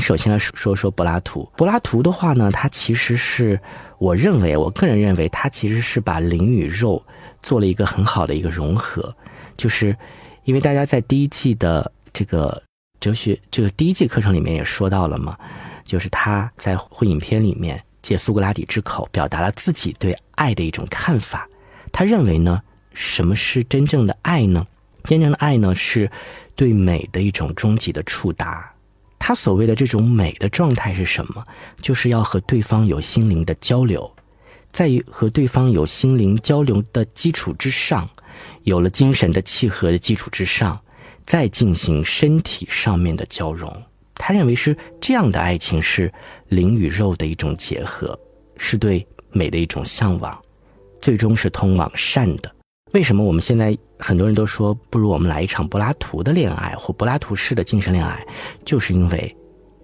首先来说说柏拉图。柏拉图的话呢，他其实是我认为，我个人认为，他其实是把灵与肉做了一个很好的一个融合。就是因为大家在第一季的这个哲学这个第一季课程里面也说到了嘛，就是他在会影片里面借苏格拉底之口表达了自己对爱的一种看法。他认为呢，什么是真正的爱呢？真正的爱呢，是对美的一种终极的触达。他所谓的这种美的状态是什么？就是要和对方有心灵的交流，在于和对方有心灵交流的基础之上，有了精神的契合的基础之上，再进行身体上面的交融。他认为是这样的爱情是灵与肉的一种结合，是对美的一种向往，最终是通往善的。为什么我们现在很多人都说不如我们来一场柏拉图的恋爱或柏拉图式的精神恋爱？就是因为，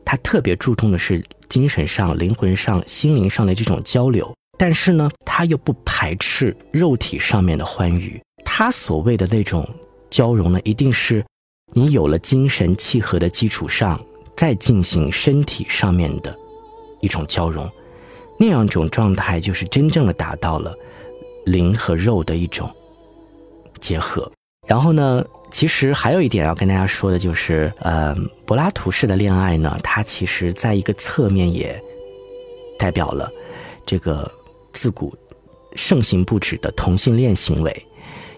他特别注重的是精神上、灵魂上、心灵上的这种交流，但是呢，他又不排斥肉体上面的欢愉。他所谓的那种交融呢，一定是你有了精神契合的基础上，再进行身体上面的一种交融，那样一种状态就是真正的达到了灵和肉的一种。结合，然后呢？其实还有一点要跟大家说的，就是，呃，柏拉图式的恋爱呢，它其实在一个侧面也代表了这个自古盛行不止的同性恋行为。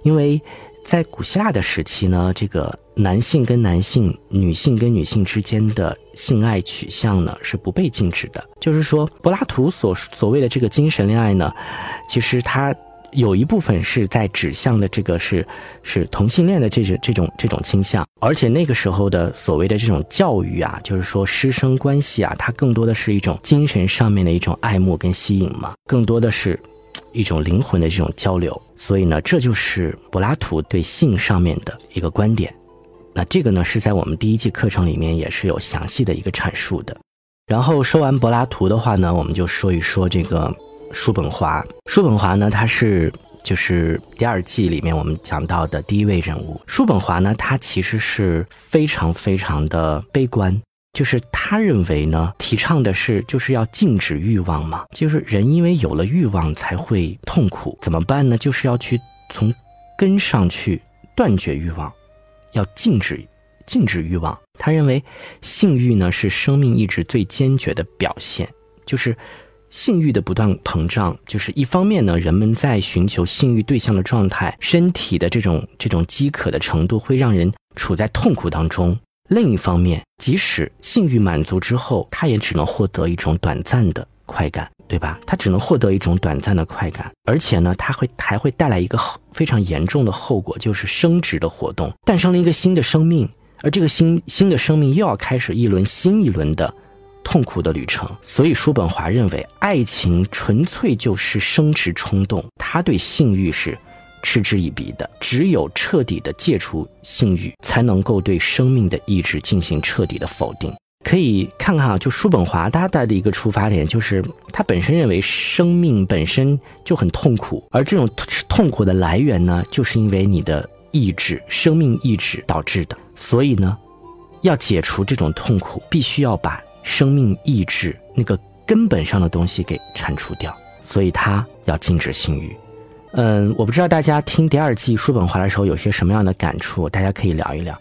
因为在古希腊的时期呢，这个男性跟男性、女性跟女性之间的性爱取向呢是不被禁止的。就是说，柏拉图所所谓的这个精神恋爱呢，其实它。有一部分是在指向的这个是是同性恋的这种这种这种倾向，而且那个时候的所谓的这种教育啊，就是说师生关系啊，它更多的是一种精神上面的一种爱慕跟吸引嘛，更多的是一种灵魂的这种交流。所以呢，这就是柏拉图对性上面的一个观点。那这个呢，是在我们第一季课程里面也是有详细的一个阐述的。然后说完柏拉图的话呢，我们就说一说这个。叔本华，叔本华呢，他是就是第二季里面我们讲到的第一位人物。叔本华呢，他其实是非常非常的悲观，就是他认为呢，提倡的是就是要禁止欲望嘛，就是人因为有了欲望才会痛苦，怎么办呢？就是要去从根上去断绝欲望，要禁止禁止欲望。他认为性欲呢是生命意志最坚决的表现，就是。性欲的不断膨胀，就是一方面呢，人们在寻求性欲对象的状态，身体的这种这种饥渴的程度会让人处在痛苦当中；另一方面，即使性欲满足之后，他也只能获得一种短暂的快感，对吧？他只能获得一种短暂的快感，而且呢，他会还会带来一个非常严重的后果，就是生殖的活动诞生了一个新的生命，而这个新新的生命又要开始一轮新一轮的。痛苦的旅程，所以叔本华认为，爱情纯粹就是生殖冲动，他对性欲是嗤之以鼻的。只有彻底的戒除性欲，才能够对生命的意志进行彻底的否定。可以看看啊，就叔本华他带的一个出发点，就是他本身认为生命本身就很痛苦，而这种痛苦的来源呢，就是因为你的意志、生命意志导致的。所以呢，要解除这种痛苦，必须要把。生命意志那个根本上的东西给铲除掉，所以他要禁止性欲。嗯，我不知道大家听第二季叔本华的时候有些什么样的感触，大家可以聊一聊。